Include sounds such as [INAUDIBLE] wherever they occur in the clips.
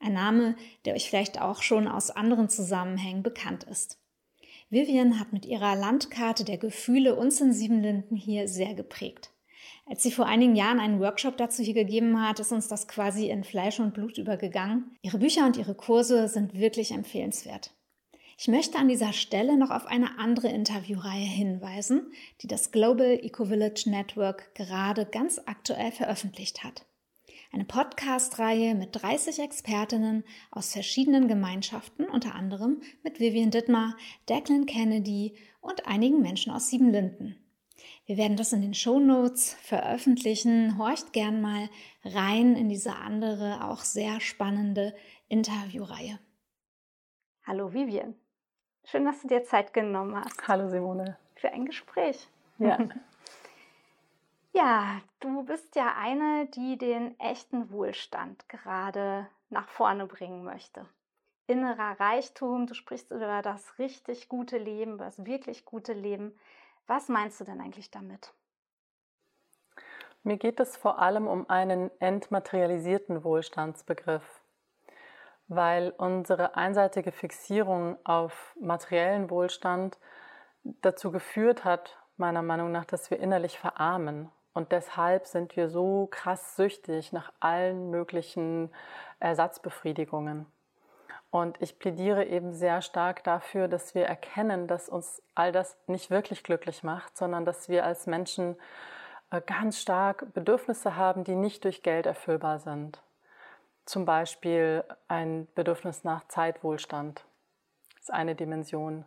Ein Name, der euch vielleicht auch schon aus anderen Zusammenhängen bekannt ist. Vivian hat mit ihrer Landkarte der Gefühle uns in Siebenlinden hier sehr geprägt. Als sie vor einigen Jahren einen Workshop dazu hier gegeben hat, ist uns das quasi in Fleisch und Blut übergegangen. Ihre Bücher und ihre Kurse sind wirklich empfehlenswert. Ich möchte an dieser Stelle noch auf eine andere Interviewreihe hinweisen, die das Global Eco Village Network gerade ganz aktuell veröffentlicht hat. Eine Podcast-Reihe mit 30 Expertinnen aus verschiedenen Gemeinschaften, unter anderem mit Vivian Dittmar, Declan Kennedy und einigen Menschen aus Siebenlinden. Wir werden das in den Show Notes veröffentlichen. Horcht gern mal rein in diese andere, auch sehr spannende Interviewreihe. Hallo Vivian. Schön, dass du dir Zeit genommen hast. Hallo Simone. Für ein Gespräch. Ja. [LAUGHS] Ja, du bist ja eine, die den echten Wohlstand gerade nach vorne bringen möchte. Innerer Reichtum, du sprichst über das richtig gute Leben, das wirklich gute Leben. Was meinst du denn eigentlich damit? Mir geht es vor allem um einen entmaterialisierten Wohlstandsbegriff, weil unsere einseitige Fixierung auf materiellen Wohlstand dazu geführt hat, meiner Meinung nach, dass wir innerlich verarmen und deshalb sind wir so krass süchtig nach allen möglichen Ersatzbefriedigungen. Und ich plädiere eben sehr stark dafür, dass wir erkennen, dass uns all das nicht wirklich glücklich macht, sondern dass wir als Menschen äh, ganz stark Bedürfnisse haben, die nicht durch Geld erfüllbar sind. Zum Beispiel ein Bedürfnis nach Zeitwohlstand ist eine Dimension.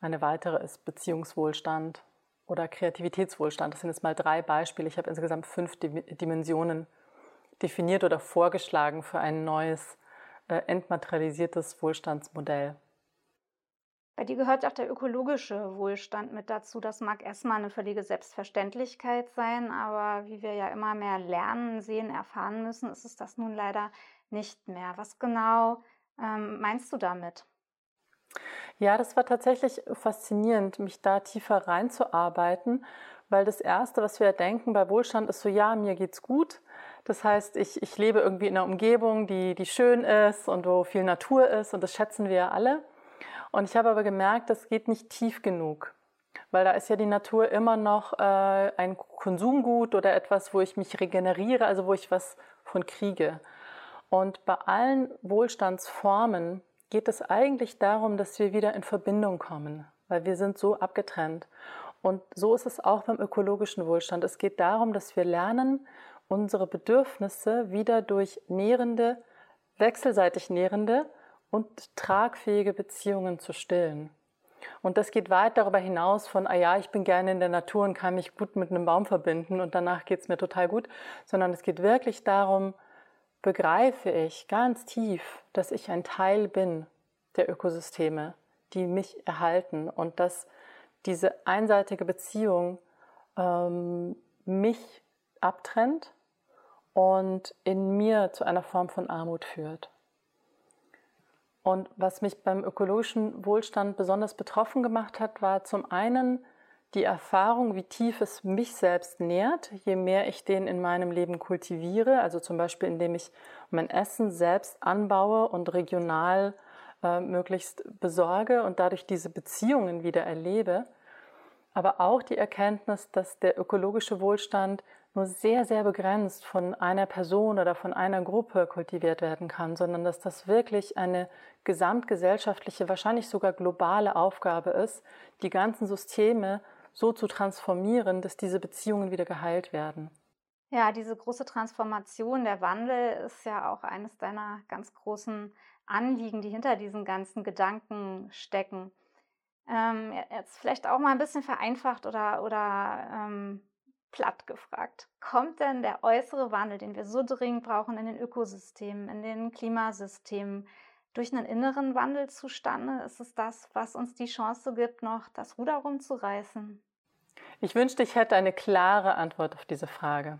Eine weitere ist Beziehungswohlstand oder Kreativitätswohlstand. Das sind jetzt mal drei Beispiele. Ich habe insgesamt fünf Dimensionen definiert oder vorgeschlagen für ein neues, äh, entmaterialisiertes Wohlstandsmodell. Bei dir gehört auch der ökologische Wohlstand mit dazu. Das mag erstmal eine völlige Selbstverständlichkeit sein, aber wie wir ja immer mehr lernen, sehen, erfahren müssen, ist es das nun leider nicht mehr. Was genau ähm, meinst du damit? Ja, das war tatsächlich faszinierend, mich da tiefer reinzuarbeiten, weil das Erste, was wir denken bei Wohlstand, ist so, ja, mir geht's gut. Das heißt, ich, ich lebe irgendwie in einer Umgebung, die, die schön ist und wo viel Natur ist und das schätzen wir ja alle. Und ich habe aber gemerkt, das geht nicht tief genug, weil da ist ja die Natur immer noch äh, ein Konsumgut oder etwas, wo ich mich regeneriere, also wo ich was von kriege. Und bei allen Wohlstandsformen geht es eigentlich darum, dass wir wieder in Verbindung kommen, weil wir sind so abgetrennt. Und so ist es auch beim ökologischen Wohlstand. Es geht darum, dass wir lernen, unsere Bedürfnisse wieder durch nährende, wechselseitig nährende und tragfähige Beziehungen zu stillen. Und das geht weit darüber hinaus von, ah ja, ich bin gerne in der Natur und kann mich gut mit einem Baum verbinden und danach geht es mir total gut, sondern es geht wirklich darum, begreife ich ganz tief, dass ich ein Teil bin der Ökosysteme, die mich erhalten und dass diese einseitige Beziehung ähm, mich abtrennt und in mir zu einer Form von Armut führt. Und was mich beim ökologischen Wohlstand besonders betroffen gemacht hat, war zum einen die Erfahrung, wie tief es mich selbst nährt, je mehr ich den in meinem Leben kultiviere, also zum Beispiel indem ich mein Essen selbst anbaue und regional äh, möglichst besorge und dadurch diese Beziehungen wieder erlebe, aber auch die Erkenntnis, dass der ökologische Wohlstand nur sehr, sehr begrenzt von einer Person oder von einer Gruppe kultiviert werden kann, sondern dass das wirklich eine gesamtgesellschaftliche, wahrscheinlich sogar globale Aufgabe ist, die ganzen Systeme so zu transformieren, dass diese Beziehungen wieder geheilt werden. Ja, diese große Transformation, der Wandel ist ja auch eines deiner ganz großen Anliegen, die hinter diesen ganzen Gedanken stecken. Ähm, jetzt vielleicht auch mal ein bisschen vereinfacht oder, oder ähm, platt gefragt, kommt denn der äußere Wandel, den wir so dringend brauchen in den Ökosystemen, in den Klimasystemen, durch einen inneren Wandel zustande? Ist es das, was uns die Chance gibt, noch das Ruder rumzureißen? Ich wünschte, ich hätte eine klare Antwort auf diese Frage.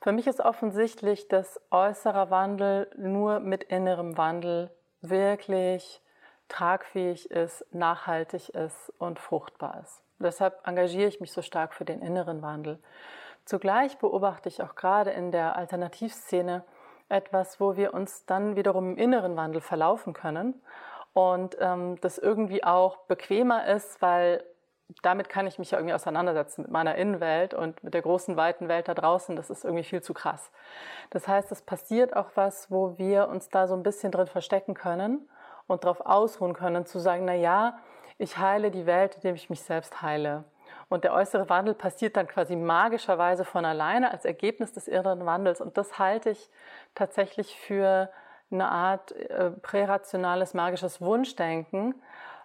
Für mich ist offensichtlich, dass äußerer Wandel nur mit innerem Wandel wirklich tragfähig ist, nachhaltig ist und fruchtbar ist. Deshalb engagiere ich mich so stark für den inneren Wandel. Zugleich beobachte ich auch gerade in der Alternativszene etwas, wo wir uns dann wiederum im inneren Wandel verlaufen können und ähm, das irgendwie auch bequemer ist, weil damit kann ich mich ja irgendwie auseinandersetzen mit meiner Innenwelt und mit der großen, weiten Welt da draußen. Das ist irgendwie viel zu krass. Das heißt, es passiert auch was, wo wir uns da so ein bisschen drin verstecken können und darauf ausruhen können, zu sagen, na ja, ich heile die Welt, indem ich mich selbst heile. Und der äußere Wandel passiert dann quasi magischerweise von alleine als Ergebnis des inneren Wandels. Und das halte ich tatsächlich für eine Art äh, prärationales, magisches Wunschdenken,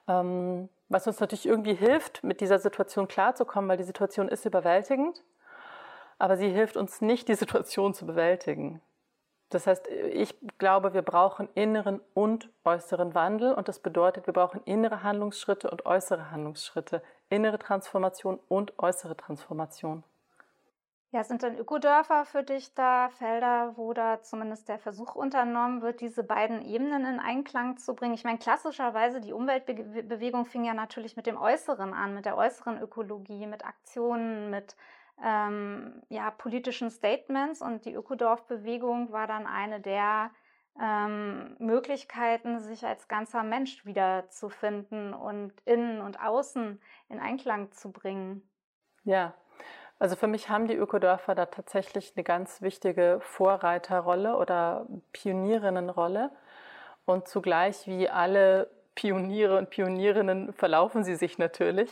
ähm, was uns natürlich irgendwie hilft, mit dieser Situation klarzukommen, weil die Situation ist überwältigend, aber sie hilft uns nicht, die Situation zu bewältigen. Das heißt, ich glaube, wir brauchen inneren und äußeren Wandel und das bedeutet, wir brauchen innere Handlungsschritte und äußere Handlungsschritte, innere Transformation und äußere Transformation. Ja, sind denn Ökodörfer für dich da Felder, wo da zumindest der Versuch unternommen wird, diese beiden Ebenen in Einklang zu bringen? Ich meine, klassischerweise die Umweltbewegung fing ja natürlich mit dem Äußeren an, mit der äußeren Ökologie, mit Aktionen, mit ähm, ja, politischen Statements und die Ökodorfbewegung war dann eine der ähm, Möglichkeiten, sich als ganzer Mensch wiederzufinden und innen und außen in Einklang zu bringen. Ja, also für mich haben die Ökodörfer da tatsächlich eine ganz wichtige Vorreiterrolle oder Pionierinnenrolle. Und zugleich wie alle Pioniere und Pionierinnen verlaufen sie sich natürlich,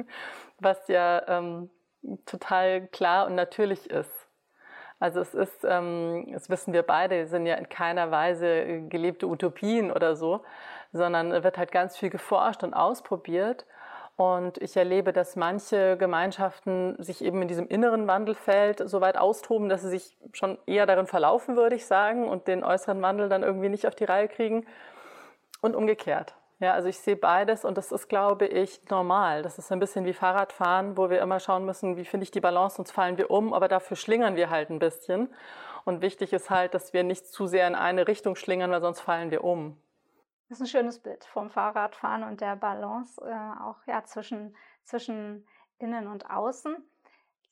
[LAUGHS] was ja ähm, total klar und natürlich ist. Also es ist, ähm, das wissen wir beide, sind ja in keiner Weise gelebte Utopien oder so, sondern wird halt ganz viel geforscht und ausprobiert. Und ich erlebe, dass manche Gemeinschaften sich eben in diesem inneren Wandelfeld so weit austoben, dass sie sich schon eher darin verlaufen, würde ich sagen, und den äußeren Wandel dann irgendwie nicht auf die Reihe kriegen. Und umgekehrt. Ja, also ich sehe beides und das ist, glaube ich, normal. Das ist ein bisschen wie Fahrradfahren, wo wir immer schauen müssen, wie finde ich die Balance, sonst fallen wir um, aber dafür schlingern wir halt ein bisschen. Und wichtig ist halt, dass wir nicht zu sehr in eine Richtung schlingern, weil sonst fallen wir um. Das ist ein schönes Bild vom Fahrradfahren und der Balance äh, auch ja, zwischen, zwischen innen und außen.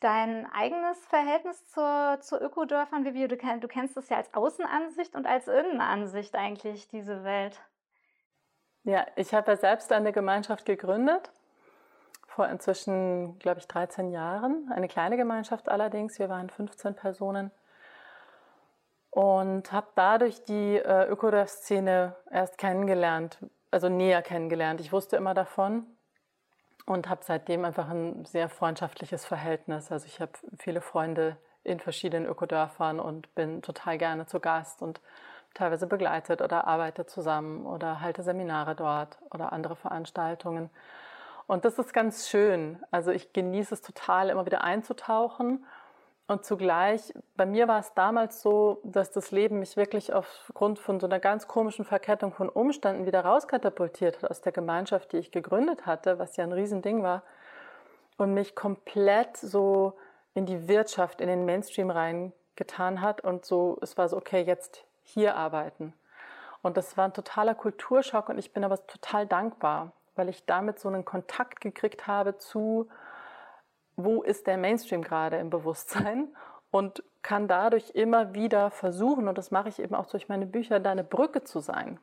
Dein eigenes Verhältnis zur, zu Ökodörfern, Vivi, du, du kennst es ja als Außenansicht und als Innenansicht eigentlich, diese Welt. Ja, ich habe ja selbst eine Gemeinschaft gegründet, vor inzwischen, glaube ich, 13 Jahren. Eine kleine Gemeinschaft allerdings, wir waren 15 Personen. Und habe dadurch die äh, Ökodorf-Szene erst kennengelernt, also näher kennengelernt. Ich wusste immer davon und habe seitdem einfach ein sehr freundschaftliches Verhältnis. Also ich habe viele Freunde in verschiedenen Ökodörfern und bin total gerne zu Gast und teilweise begleitet oder arbeite zusammen oder halte Seminare dort oder andere Veranstaltungen. Und das ist ganz schön. Also ich genieße es total, immer wieder einzutauchen. Und zugleich, bei mir war es damals so, dass das Leben mich wirklich aufgrund von so einer ganz komischen Verkettung von Umständen wieder rauskatapultiert hat aus der Gemeinschaft, die ich gegründet hatte, was ja ein Riesending war, und mich komplett so in die Wirtschaft, in den Mainstream reingetan hat. Und so, es war so, okay, jetzt hier arbeiten. Und das war ein totaler Kulturschock und ich bin aber total dankbar, weil ich damit so einen Kontakt gekriegt habe zu, wo ist der Mainstream gerade im Bewusstsein und kann dadurch immer wieder versuchen, und das mache ich eben auch durch meine Bücher, da eine Brücke zu sein.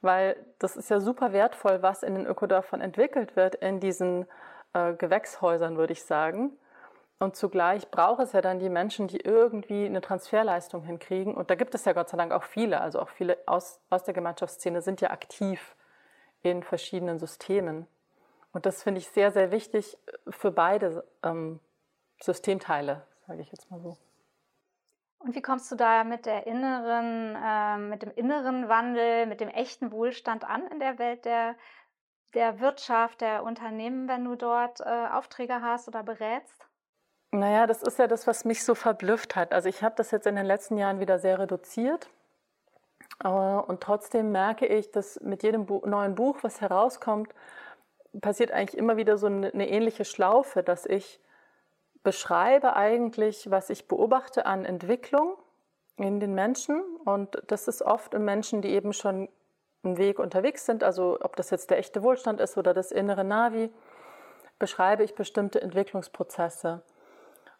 Weil das ist ja super wertvoll, was in den Ökodörfern entwickelt wird, in diesen äh, Gewächshäusern, würde ich sagen. Und zugleich braucht es ja dann die Menschen, die irgendwie eine Transferleistung hinkriegen. Und da gibt es ja Gott sei Dank auch viele. Also auch viele aus, aus der Gemeinschaftsszene sind ja aktiv in verschiedenen Systemen. Und das finde ich sehr, sehr wichtig für beide ähm, Systemteile, sage ich jetzt mal so. Und wie kommst du da mit der inneren, äh, mit dem inneren Wandel, mit dem echten Wohlstand an in der Welt der, der Wirtschaft, der Unternehmen, wenn du dort äh, Aufträge hast oder berätst? Naja, das ist ja das, was mich so verblüfft hat. Also ich habe das jetzt in den letzten Jahren wieder sehr reduziert. Äh, und trotzdem merke ich, dass mit jedem neuen Buch, was herauskommt, passiert eigentlich immer wieder so eine, ähnliche Schlaufe, dass ich beschreibe eigentlich, was ich beobachte an Entwicklung in den Menschen. Und das ist oft in Menschen, die eben schon einen Weg unterwegs sind. Also ob das jetzt der echte Wohlstand ist oder das innere Navi, beschreibe ich bestimmte Entwicklungsprozesse.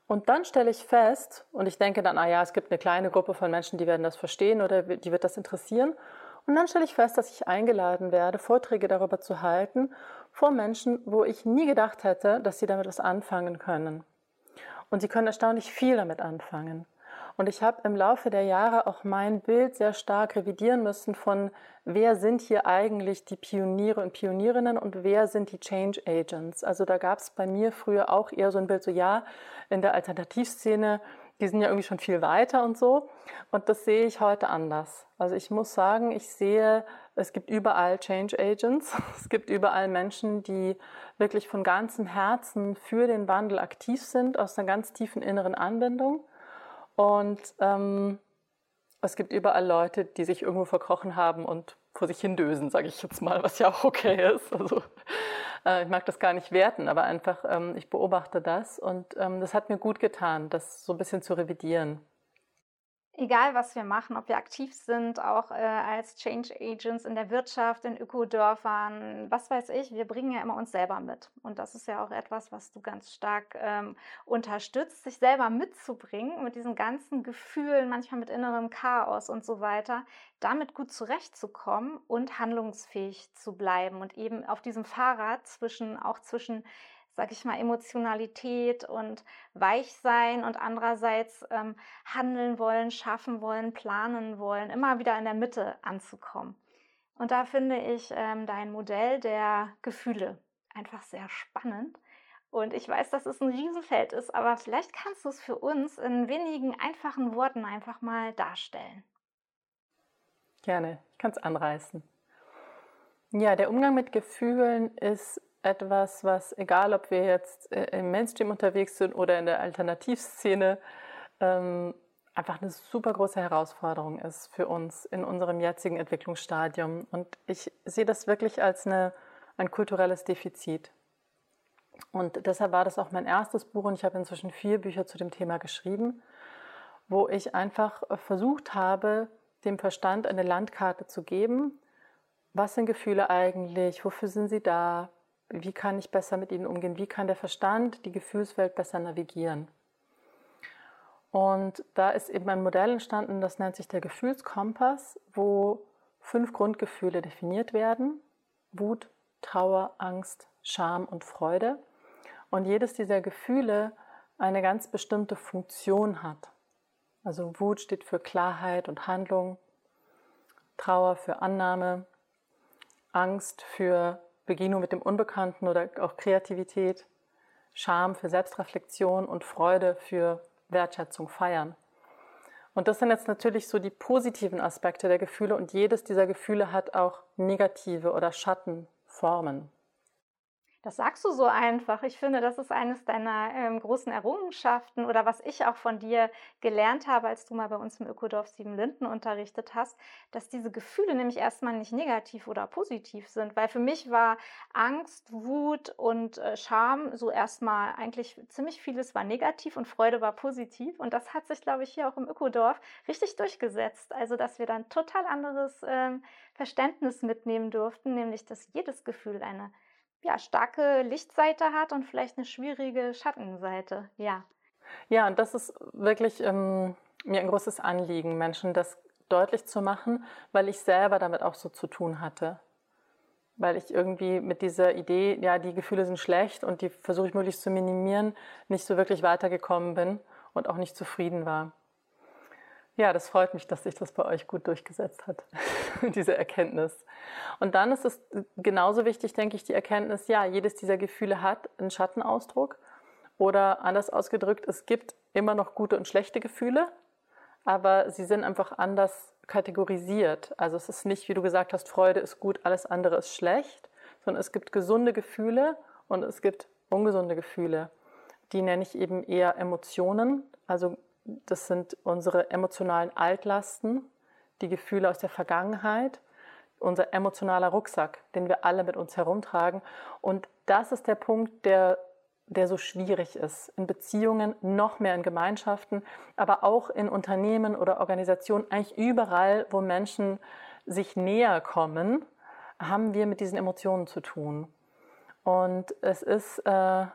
Und dann stelle ich fest, und ich denke dann, ah ja, es gibt eine kleine Gruppe von Menschen, die werden das verstehen oder die wird das interessieren. Und dann stelle ich fest, dass ich eingeladen werde, Vorträge darüber zu halten vor Menschen, wo ich nie gedacht hätte, dass sie damit was anfangen können. Und sie können erstaunlich viel damit anfangen. Und ich habe im Laufe der Jahre auch mein Bild sehr stark revidieren müssen von, wer sind hier eigentlich die Pioniere und Pionierinnen und wer sind die Change Agents. Also da gab es bei mir früher auch eher so ein Bild, so ja, in der Alternativszene, die sind ja irgendwie schon viel weiter und so. Und das sehe ich heute anders. Also ich muss sagen, ich sehe, es gibt überall Change Agents. [LAUGHS] Es gibt überall Menschen, die wirklich von ganzem Herzen für den Wandel aktiv sind, aus einer ganz tiefen inneren Anbindung. Und ähm, es gibt überall Leute, die sich irgendwo verkrochen haben und vor sich hin dösen, sage ich jetzt mal, was ja auch okay ist. Also äh, ich mag das gar nicht werten, aber einfach, ähm, ich beobachte das und ähm, das hat mir gut getan, das so ein bisschen zu revidieren egal was wir machen, ob wir aktiv sind, auch äh, als Change Agents in der Wirtschaft, in Ökodörfern, was weiß ich, wir bringen ja immer uns selber mit. Und das ist ja auch etwas, was du ganz stark ähm, unterstützt, sich selber mitzubringen, mit diesen ganzen Gefühlen, manchmal mit innerem Chaos und so weiter, damit gut zurechtzukommen und handlungsfähig zu bleiben und eben auf diesem Fahrrad zwischen, auch zwischen sag ich mal, Emotionalität und Weichsein und andererseits ähm, handeln wollen, schaffen wollen, planen wollen, immer wieder in der Mitte anzukommen. Und da finde ich ähm, dein Modell der Gefühle einfach sehr spannend. Und ich weiß, dass es ein Riesenfeld ist, aber vielleicht kannst du es für uns in wenigen einfachen Worten einfach mal darstellen. Gerne, ich kann es anreißen. Ja, der Umgang mit Gefühlen ist etwas, was, egal ob wir jetzt äh, im Mainstream unterwegs sind oder in der Alternativszene, ähm, einfach eine super große Herausforderung ist für uns in unserem jetzigen Entwicklungsstadium. Und ich sehe das wirklich als eine, ein kulturelles Defizit. Und deshalb war das auch mein erstes Buch und ich habe inzwischen vier Bücher zu dem Thema geschrieben, wo ich einfach versucht habe, dem Verstand eine Landkarte zu geben. Was sind Gefühle eigentlich? Wofür sind sie da? Wie kann ich besser mit ihnen umgehen, wie kann der Verstand die Gefühlswelt besser navigieren. Und da ist eben ein Modell entstanden, das nennt sich der Gefühlskompass, wo fünf Grundgefühle definiert werden. Wut, Trauer, Angst, Scham und Freude. Und jedes dieser Gefühle eine ganz bestimmte Funktion hat. Also Wut steht für Klarheit und Handlung, Trauer für Annahme, Angst für Begegnung mit dem Unbekannten oder auch Kreativität, Scham für Selbstreflexion und Freude für Wertschätzung feiern. Und das sind jetzt natürlich so die positiven Aspekte der Gefühle und jedes dieser Gefühle hat auch negative oder Schattenformen. Das sagst du so einfach. Ich finde, das ist eines deiner ähm, großen Errungenschaften oder was ich auch von dir gelernt habe, als du mal bei uns im Ökodorf Siebenlinden unterrichtet hast, dass diese Gefühle nämlich erstmal nicht negativ oder positiv sind. Weil für mich war Angst, Wut und äh, Scham so erstmal eigentlich ziemlich vieles war negativ und Freude war positiv. Und das hat sich, glaube ich, hier auch im Ökodorf richtig durchgesetzt. Also, dass wir dann total anderes ähm, Verständnis mitnehmen durften, nämlich dass jedes Gefühl eine ja, starke Lichtseite hat und vielleicht eine schwierige Schattenseite. Ja. Ja, und das ist wirklich ähm, mir ein großes Anliegen, Menschen das deutlich zu machen, weil ich selber damit auch so zu tun hatte. Weil ich irgendwie mit dieser Idee, ja, die Gefühle sind schlecht und die versuche ich möglichst zu minimieren, nicht so wirklich weitergekommen bin und auch nicht zufrieden war. Ja, das freut mich, dass sich das bei euch gut durchgesetzt hat, [LAUGHS] diese Erkenntnis. Und dann ist es genauso wichtig, denke ich, die Erkenntnis, ja, jedes dieser Gefühle hat einen Schattenausdruck. Oder anders ausgedrückt, es gibt immer noch gute und schlechte Gefühle, aber sie sind einfach anders kategorisiert. Also es ist nicht, wie du gesagt hast, Freude ist gut, alles andere ist schlecht, sondern es gibt gesunde Gefühle und es gibt ungesunde Gefühle. Die nenne ich eben eher Emotionen. Also das sind unsere emotionalen Altlasten, die Gefühle aus der Vergangenheit, unser emotionaler Rucksack, den wir alle mit uns herumtragen. Und das ist der Punkt, der, der so schwierig ist. In Beziehungen, noch mehr in Gemeinschaften, aber auch in Unternehmen oder Organisationen, eigentlich überall, wo Menschen sich näher kommen, haben wir mit diesen Emotionen zu tun. Und es ist, äh,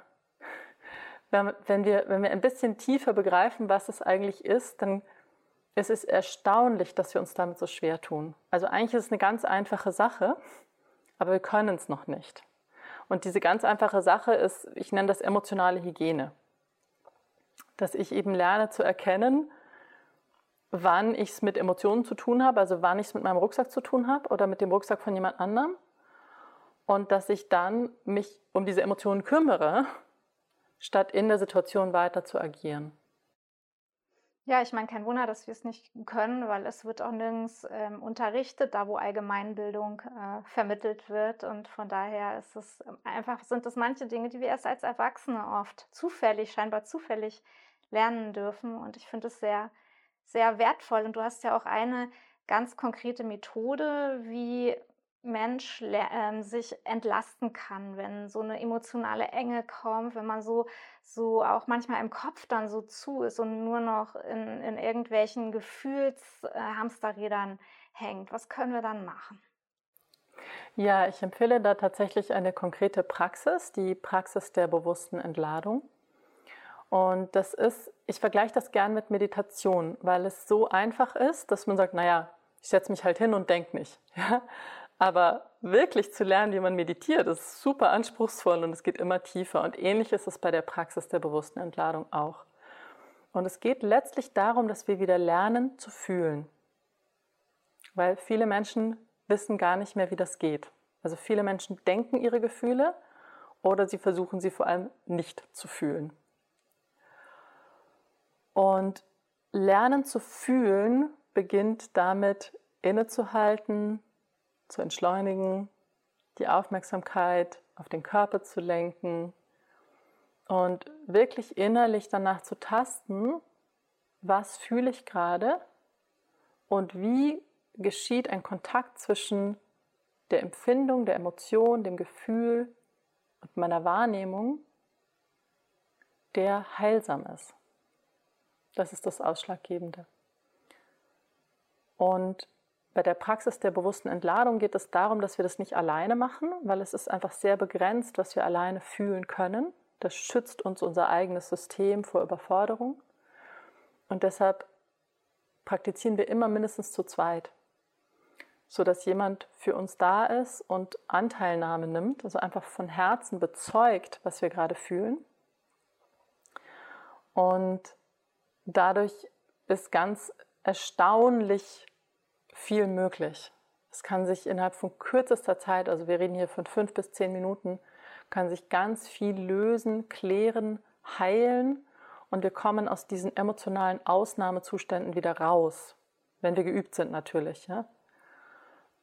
wenn, wir, wenn wir ein bisschen tiefer begreifen, was es eigentlich ist, dann ist es erstaunlich, dass wir uns damit so schwer tun. Also eigentlich ist es eine ganz einfache Sache, aber wir können es noch nicht. Und diese ganz einfache Sache ist, ich nenne das emotionale Hygiene. Dass ich eben lerne zu erkennen, wann ich es mit Emotionen zu tun habe, also wann ich es mit meinem Rucksack zu tun habe oder mit dem Rucksack von jemand anderem. Und dass ich dann mich um diese Emotionen kümmere, statt in der Situation weiter zu agieren. Ja, ich meine, kein Wunder, dass wir es nicht können, weil es wird auch nirgends ähm, unterrichtet, da wo Allgemeinbildung äh, vermittelt wird. Und von daher ist es ähm, einfach, sind es manche Dinge, die wir erst als Erwachsene oft zufällig, scheinbar zufällig lernen dürfen. Und ich finde es sehr, sehr wertvoll. Und du hast ja auch eine ganz konkrete Methode, wie Mensch äh, sich entlasten kann, wenn so eine emotionale Enge kommt, wenn man so, so auch manchmal im Kopf dann so zu ist und nur noch in, in irgendwelchen Gefühlshamsterrädern hängt. Was können wir dann machen? Ja, ich empfehle da tatsächlich eine konkrete Praxis, die Praxis der bewussten Entladung. Und das ist, ich vergleiche das gern mit Meditation, weil es so einfach ist, dass man sagt, naja, ich setze mich halt hin und denke nicht. [LAUGHS] Ja? Aber wirklich zu lernen, wie man meditiert, ist super anspruchsvoll und es geht immer tiefer. Und ähnlich ist es bei der Praxis der bewussten Entladung auch. Und es geht letztlich darum, dass wir wieder lernen zu fühlen. Weil viele Menschen wissen gar nicht mehr, wie das geht. Also viele Menschen denken ihre Gefühle oder sie versuchen sie vor allem nicht zu fühlen. Und Lernen zu fühlen beginnt damit innezuhalten, zu entschleunigen, die Aufmerksamkeit auf den Körper zu lenken und wirklich innerlich danach zu tasten, was fühle ich gerade und wie geschieht ein Kontakt zwischen der Empfindung, der Emotion, dem Gefühl und meiner Wahrnehmung, der heilsam ist. Das ist das Ausschlaggebende. Und bei der Praxis der bewussten Entladung geht es darum, dass wir das nicht alleine machen, weil es ist einfach sehr begrenzt, was wir alleine fühlen können. Das schützt uns unser eigenes System vor Überforderung. Und deshalb praktizieren wir immer mindestens zu zweit, sodass jemand für uns da ist und Anteilnahme nimmt, also einfach von Herzen bezeugt, was wir gerade fühlen. Und dadurch ist ganz erstaunlich viel möglich. Es kann sich innerhalb von kürzester Zeit, also wir reden hier von fünf bis zehn Minuten, kann sich ganz viel lösen, klären, heilen und wir kommen aus diesen emotionalen Ausnahmezuständen wieder raus, wenn wir geübt sind natürlich. Ja?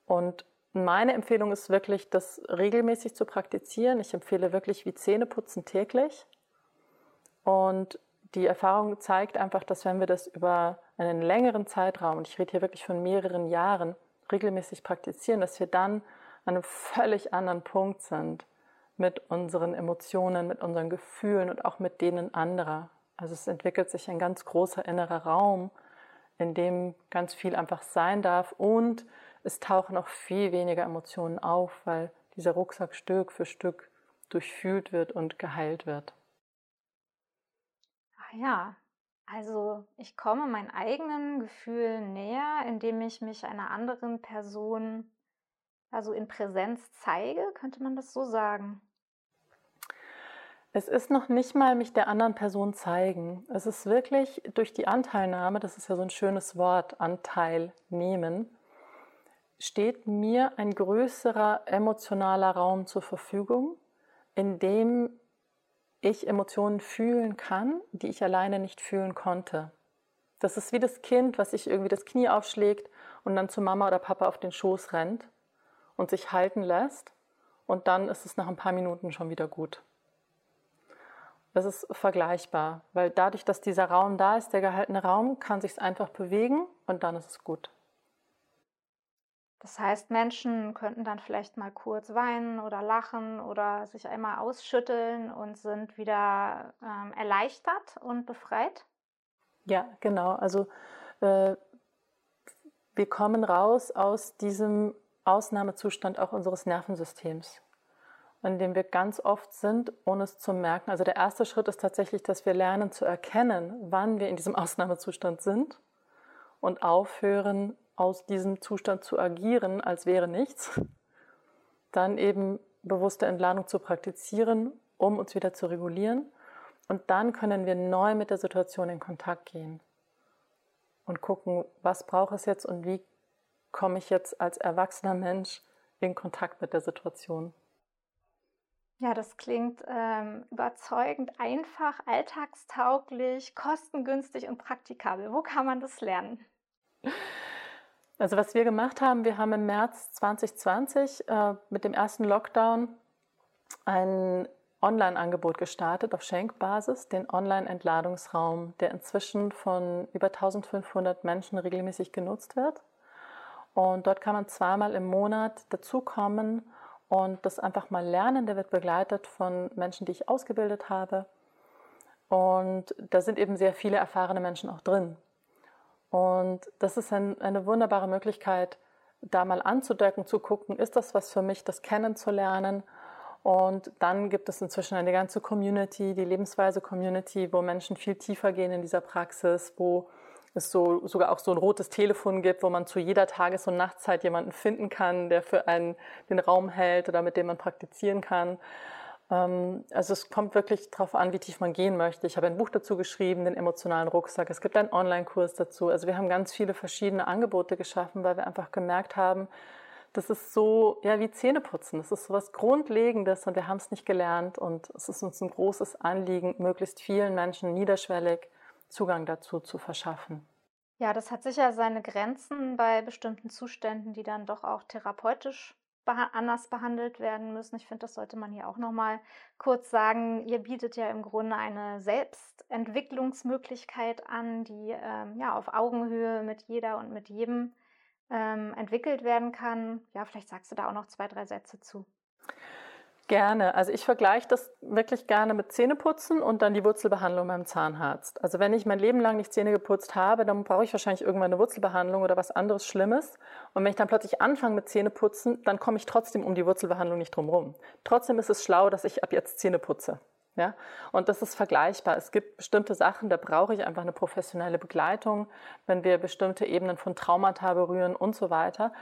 Und meine Empfehlung ist wirklich, das regelmäßig zu praktizieren. Ich empfehle wirklich wie Zähneputzen täglich. Und die Erfahrung zeigt einfach, dass wenn wir das über einen längeren Zeitraum, und ich rede hier wirklich von mehreren Jahren, regelmäßig praktizieren, dass wir dann an einem völlig anderen Punkt sind mit unseren Emotionen, mit unseren Gefühlen und auch mit denen anderer. Also es entwickelt sich ein ganz großer innerer Raum, in dem ganz viel einfach sein darf und es tauchen auch viel weniger Emotionen auf, weil dieser Rucksack Stück für Stück durchfühlt wird und geheilt wird. Ach ja, also ich komme meinen eigenen Gefühlen näher, indem ich mich einer anderen Person also in Präsenz zeige, könnte man das so sagen? Es ist noch nicht mal mich der anderen Person zeigen. Es ist wirklich durch die Anteilnahme, das ist ja so ein schönes Wort, Anteil nehmen, steht mir ein größerer emotionaler Raum zur Verfügung, in dem ich Emotionen fühlen kann, die ich alleine nicht fühlen konnte. Das ist wie das Kind, was sich irgendwie das Knie aufschlägt und dann zu Mama oder Papa auf den Schoß rennt und sich halten lässt und dann ist es nach ein paar Minuten schon wieder gut. Das ist vergleichbar, weil dadurch, dass dieser Raum da ist, der gehaltene Raum, kann sich einfach bewegen und dann ist es gut. Das heißt, Menschen könnten dann vielleicht mal kurz weinen oder lachen oder sich einmal ausschütteln und sind wieder ähm, erleichtert und befreit? Ja, genau. Also äh, wir kommen raus aus diesem Ausnahmezustand auch unseres Nervensystems, in dem wir ganz oft sind, ohne es zu merken. Also der erste Schritt ist tatsächlich, dass wir lernen zu erkennen, wann wir in diesem [LAUGHS] Ausnahmezustand sind und aufhören, aus diesem Zustand zu agieren, als wäre nichts. Dann eben bewusste Entladung zu praktizieren, um uns wieder zu regulieren. Und dann können wir neu mit der Situation in Kontakt gehen und gucken, was braucht es jetzt und wie komme ich jetzt als erwachsener Mensch in Kontakt mit der Situation. Ja, das klingt ähm, überzeugend, einfach, alltagstauglich, kostengünstig und praktikabel. Wo kann man das lernen? [LAUGHS] Also was wir gemacht haben, wir haben im März 2020 äh, mit dem ersten Lockdown ein Online-Angebot gestartet auf Schenkbasis, den Online-Entladungsraum, der inzwischen von über 1500 Menschen regelmäßig genutzt wird. Und dort kann man zweimal im Monat dazukommen und das einfach mal lernen. Der wird begleitet von Menschen, die ich ausgebildet habe. Und da sind eben sehr viele erfahrene Menschen auch drin. Und das ist ein, eine wunderbare Möglichkeit, da mal anzudecken, zu gucken, ist das was für mich, das kennenzulernen und dann gibt es inzwischen eine ganze Community, die Lebensweise-Community, wo Menschen viel tiefer gehen in dieser Praxis, wo es so, sogar auch so ein rotes Telefon gibt, wo man zu jeder Tages- und Nachtzeit jemanden finden kann, der für einen den Raum hält oder mit dem man praktizieren kann. Ähm, also es kommt wirklich darauf an, wie tief man gehen möchte. Ich habe ein Buch dazu geschrieben, den emotionalen Rucksack. Es gibt einen Online-Kurs dazu. Also wir haben ganz viele verschiedene Angebote geschaffen, weil wir einfach gemerkt haben, das ist so, ja, wie Zähneputzen. Das ist so was Grundlegendes und wir haben es nicht gelernt und es ist uns ein großes Anliegen, möglichst vielen Menschen niederschwellig Zugang dazu zu verschaffen. Ja, das hat sicher seine Grenzen bei bestimmten Zuständen, die dann doch auch therapeutisch anders behandelt werden müssen. Ich finde, das sollte man hier auch noch mal kurz sagen. Ihr bietet ja im Grunde eine Selbstentwicklungsmöglichkeit an, die ähm, ja auf Augenhöhe mit jeder und mit jedem ähm, entwickelt werden kann. Ja, vielleicht sagst du da auch noch zwei, drei Sätze zu. Gerne. Also ich vergleiche das wirklich gerne mit Zähneputzen und dann die Wurzelbehandlung beim Zahnarzt. Also wenn ich mein Leben lang nicht Zähne geputzt habe, dann brauche ich wahrscheinlich irgendwann eine Wurzelbehandlung oder was anderes Schlimmes. Und wenn ich dann plötzlich anfange mit Zähneputzen, dann komme ich trotzdem um die Wurzelbehandlung nicht drum rum. Trotzdem ist es schlau, dass ich ab jetzt Zähne putze. Ja? Und das ist vergleichbar. Es gibt bestimmte Sachen, da brauche ich einfach eine professionelle Begleitung, wenn wir bestimmte Ebenen von Traumata berühren und so weiter.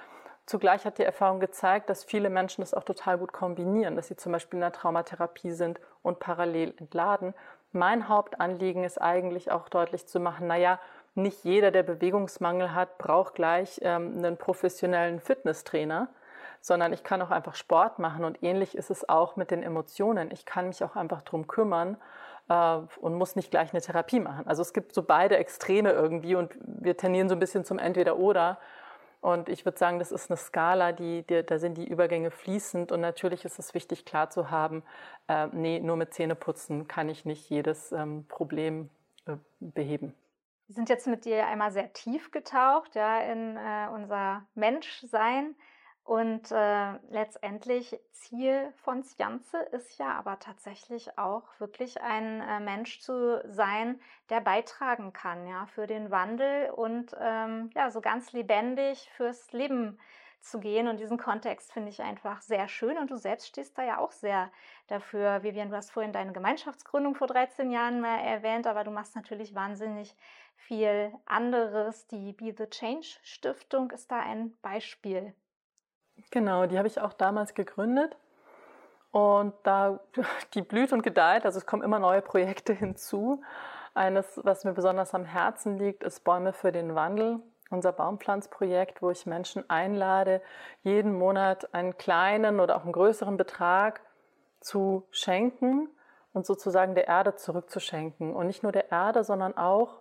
Zugleich hat die Erfahrung gezeigt, dass viele Menschen das auch total gut kombinieren, dass sie zum Beispiel in der Traumatherapie sind und parallel entladen. Mein Hauptanliegen ist eigentlich auch deutlich zu machen, naja, nicht jeder, der Bewegungsmangel hat, braucht gleich ähm, einen professionellen Fitnesstrainer, sondern ich kann auch einfach Sport machen und ähnlich ist es auch mit den Emotionen. Ich kann mich auch einfach drum kümmern äh, und muss nicht gleich eine Therapie machen. Also es gibt so beide Extreme irgendwie und wir tendieren so ein bisschen zum Entweder-Oder. Und ich würde sagen, das ist eine Skala, die, die, da sind die Übergänge fließend. Und natürlich ist es wichtig, klar zu haben, äh, nee, nur mit Zähneputzen kann ich nicht jedes ähm, Problem äh, beheben. Wir sind jetzt mit dir einmal sehr tief getaucht, ja, in äh, unser Menschsein. Und äh, letztendlich Ziel von Sjanze ist ja aber tatsächlich auch wirklich ein äh, Mensch zu sein, der beitragen kann, ja, für den Wandel und ähm, ja, so ganz lebendig fürs Leben zu gehen. Und diesen Kontext finde ich einfach sehr schön. Und du selbst stehst da ja auch sehr dafür. Vivian, du hast vorhin deine Gemeinschaftsgründung vor 13 Jahren mal erwähnt, aber du machst natürlich wahnsinnig viel anderes. Die Be the Change Stiftung ist da ein Beispiel. Genau, die habe ich auch damals gegründet. Und da, [LAUGHS] die blüht und gedeiht, also es kommen immer neue Projekte hinzu. Eines, was mir besonders am Herzen liegt, ist Bäume für den Wandel, unser Baumpflanzprojekt, wo ich Menschen einlade, jeden Monat einen kleinen oder auch einen größeren Betrag zu schenken und sozusagen der Erde zurückzuschenken. Und nicht nur der Erde, sondern auch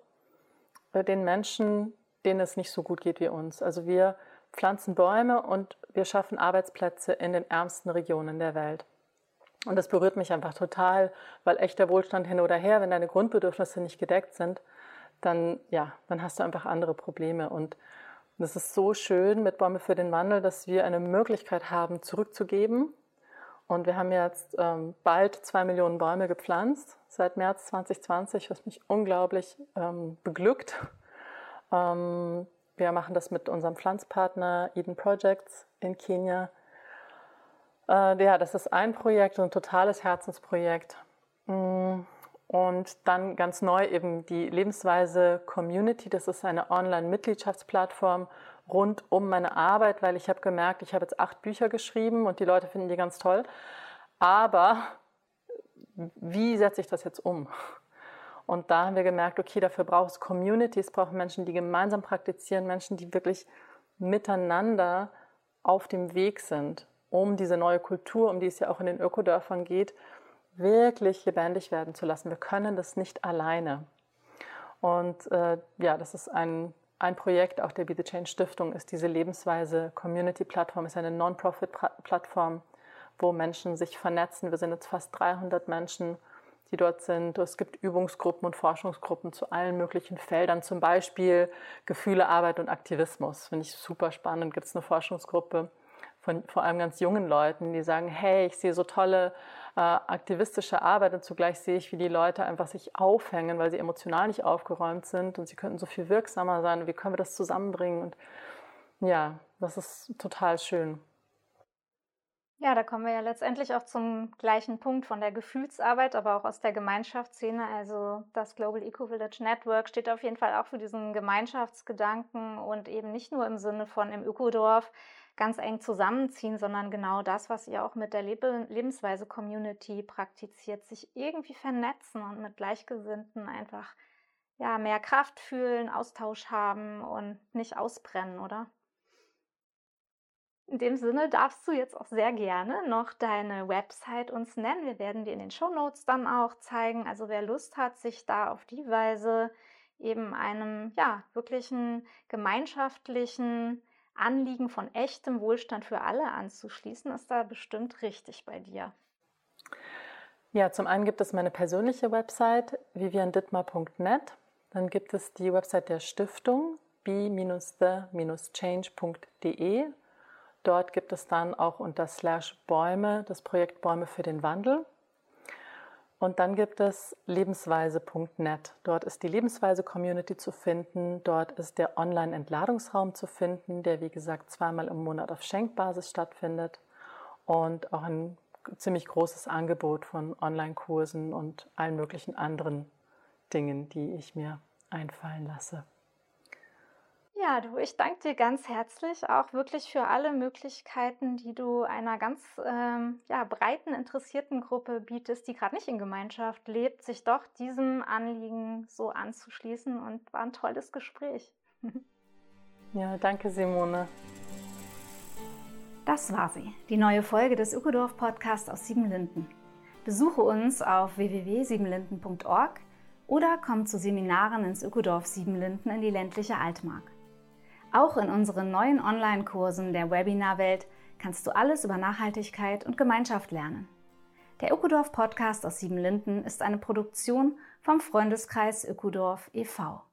äh, den Menschen, denen es nicht so gut geht wie uns. Also wir pflanzen Bäume und wir schaffen Arbeitsplätze in den ärmsten Regionen der Welt. Und das berührt mich einfach total, weil echter Wohlstand hin oder her, wenn deine Grundbedürfnisse nicht gedeckt sind, dann, ja, dann hast du einfach andere Probleme. Und es ist so schön mit Bäume für den Wandel, dass wir eine Möglichkeit haben, zurückzugeben. Und wir haben jetzt ähm, bald zwei Millionen Bäume gepflanzt seit März 2020, was mich unglaublich ähm, beglückt. Ähm, wir machen das mit unserem Pflanzpartner Eden Projects in Kenia. Äh, ja, das ist ein Projekt, ein totales Herzensprojekt. Mm, und dann ganz neu eben die Lebensweise Community. Das ist eine Online-Mitgliedschaftsplattform rund um meine Arbeit, weil ich habe gemerkt, ich habe jetzt acht Bücher geschrieben und die Leute finden die ganz toll. Aber wie setze ich das jetzt um? Und da haben wir gemerkt, okay, dafür braucht es Communities, brauchen Menschen, die gemeinsam praktizieren, Menschen, die wirklich miteinander auf dem Weg sind, um diese neue Kultur, um die es ja auch in den Ökodörfern geht, wirklich lebendig werden zu lassen. Wir können das nicht alleine. Und äh, ja, das ist ein, ein Projekt auch der Be the Change Stiftung, ist diese Lebensweise Community Plattform, ist eine Non-Profit-Plattform, wo Menschen sich vernetzen. Wir sind jetzt fast 300 Menschen, die dort sind. Es gibt Übungsgruppen und Forschungsgruppen zu allen möglichen Feldern, zum Beispiel Gefühle, Arbeit und Aktivismus. Finde ich super spannend. Gibt es eine Forschungsgruppe von vor allem ganz jungen Leuten, die sagen, hey, ich sehe so tolle äh, aktivistische Arbeit und zugleich sehe ich, wie die Leute einfach sich aufhängen, weil sie emotional nicht aufgeräumt sind und sie könnten so viel wirksamer sein. Wie können wir das zusammenbringen? Und ja, das ist total schön. Ja, da kommen wir ja letztendlich auch zum gleichen Punkt von der Gefühlsarbeit, aber auch aus der Gemeinschaftsszene. Also das Global Eco Village Network steht auf jeden Fall auch für diesen Gemeinschaftsgedanken und eben nicht nur im Sinne von im Ökodorf ganz eng zusammenziehen, sondern genau das, was ihr auch mit der Lebensweise-Community praktiziert, sich irgendwie vernetzen und mit Gleichgesinnten einfach ja, mehr Kraft fühlen, Austausch haben und nicht ausbrennen, oder? In dem Sinne darfst du jetzt auch sehr gerne noch deine Website uns nennen. Wir werden die in den Show Notes dann auch zeigen. Also wer Lust hat, sich da auf die Weise eben einem ja wirklichen gemeinschaftlichen Anliegen von echtem Wohlstand für alle anzuschließen, ist da bestimmt richtig bei dir. Ja, zum einen gibt es meine persönliche Website viviandittmar.net. Dann gibt es die Website der Stiftung b-the-change.de. Dort gibt es dann auch unter Slash Bäume das Projekt Bäume für den Wandel. Und dann gibt es lebensweise.net. Dort ist die Lebensweise-Community zu finden. Dort ist der Online-Entladungsraum zu finden, der wie gesagt zweimal im Monat auf Schenkbasis stattfindet. Und auch ein ziemlich großes Angebot von Online-Kursen und allen möglichen anderen Dingen, die ich mir einfallen lasse. Ja, du, ich danke dir ganz herzlich auch wirklich für alle Möglichkeiten, die du einer ganz ähm, ja, breiten interessierten Gruppe bietest, die gerade nicht in Gemeinschaft lebt, sich doch diesem Anliegen so anzuschließen und war ein tolles Gespräch. ja, danke Simone. Das war sie, die neue Folge des Ökodorf Podcasts aus Siebenlinden. Besuche uns auf www.siebenlinden.org oder komm zu Seminaren ins Ökodorf Siebenlinden in die ländliche Altmark. Auch in unseren neuen Online-Kursen der Webinarwelt kannst du alles über Nachhaltigkeit und Gemeinschaft lernen. Der Ökodorf Podcast aus Siebenlinden ist eine Produktion vom Freundeskreis Ökodorf e.V.